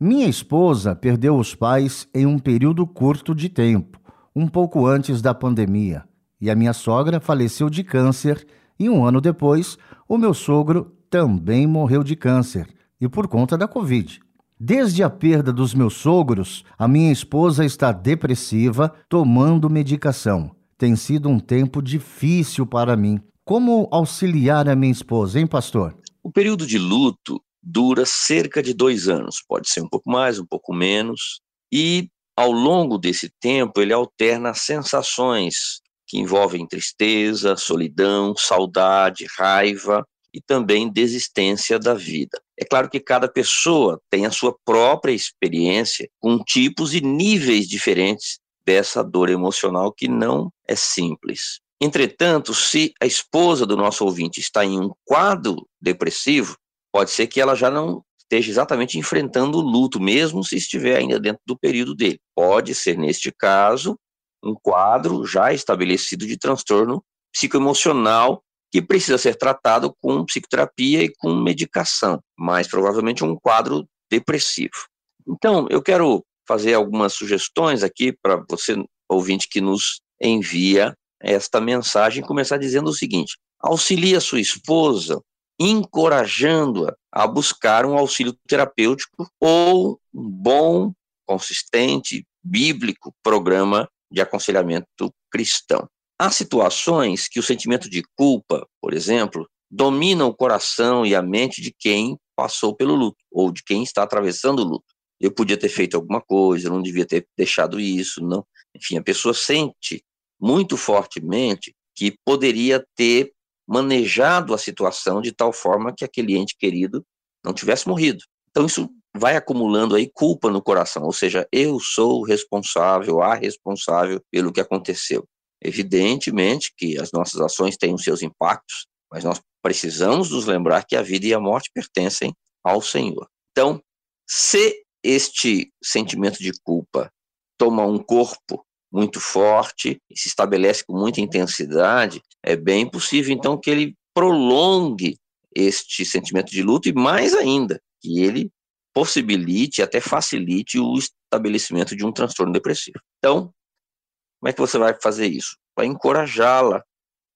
Minha esposa perdeu os pais em um período curto de tempo, um pouco antes da pandemia, e a minha sogra faleceu de câncer, e um ano depois, o meu sogro também morreu de câncer, e por conta da Covid. Desde a perda dos meus sogros, a minha esposa está depressiva, tomando medicação. Tem sido um tempo difícil para mim. Como auxiliar a minha esposa, hein, pastor? O período de luto dura cerca de dois anos, pode ser um pouco mais, um pouco menos, e ao longo desse tempo ele alterna sensações que envolvem tristeza, solidão, saudade, raiva e também desistência da vida. É claro que cada pessoa tem a sua própria experiência com tipos e níveis diferentes dessa dor emocional que não é simples. Entretanto, se a esposa do nosso ouvinte está em um quadro depressivo, pode ser que ela já não esteja exatamente enfrentando o luto, mesmo se estiver ainda dentro do período dele. Pode ser, neste caso, um quadro já estabelecido de transtorno psicoemocional que precisa ser tratado com psicoterapia e com medicação, mas provavelmente um quadro depressivo. Então, eu quero fazer algumas sugestões aqui para você, ouvinte, que nos envia esta mensagem, começar dizendo o seguinte: auxilie a sua esposa encorajando-a a buscar um auxílio terapêutico ou um bom, consistente, bíblico programa de aconselhamento cristão. Há situações que o sentimento de culpa, por exemplo, domina o coração e a mente de quem passou pelo luto ou de quem está atravessando o luto. Eu podia ter feito alguma coisa, eu não devia ter deixado isso, não. Enfim, a pessoa sente muito fortemente que poderia ter manejado a situação de tal forma que aquele ente querido não tivesse morrido. Então isso vai acumulando aí culpa no coração, ou seja, eu sou o responsável, a responsável pelo que aconteceu. Evidentemente que as nossas ações têm os seus impactos, mas nós precisamos nos lembrar que a vida e a morte pertencem ao Senhor. Então, se este sentimento de culpa toma um corpo muito forte se estabelece com muita intensidade, é bem possível então que ele prolongue este sentimento de luto e mais ainda, que ele possibilite, até facilite o estabelecimento de um transtorno depressivo. Então, como é que você vai fazer isso? Vai encorajá-la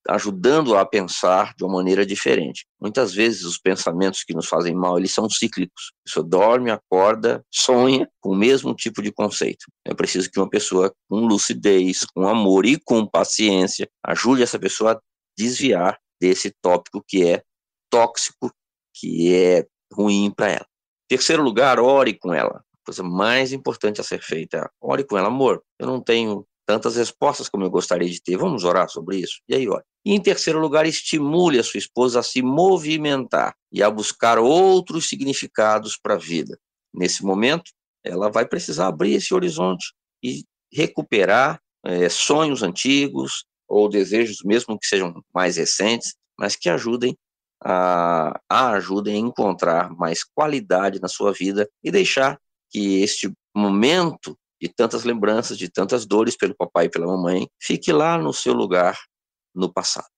ajudando a pensar de uma maneira diferente. Muitas vezes os pensamentos que nos fazem mal, eles são cíclicos. A pessoa dorme, acorda, sonha com o mesmo tipo de conceito. É preciso que uma pessoa com lucidez, com amor e com paciência ajude essa pessoa a desviar desse tópico que é tóxico, que é ruim para ela. Terceiro lugar, ore com ela. A coisa mais importante a ser feita é ore com ela. Amor, eu não tenho tantas respostas como eu gostaria de ter. Vamos orar sobre isso? E aí, olha. E em terceiro lugar, estimule a sua esposa a se movimentar e a buscar outros significados para a vida. Nesse momento, ela vai precisar abrir esse horizonte e recuperar é, sonhos antigos ou desejos, mesmo que sejam mais recentes, mas que ajudem a, a ajudem a encontrar mais qualidade na sua vida e deixar que este momento de tantas lembranças, de tantas dores pelo papai e pela mamãe, fique lá no seu lugar no passado.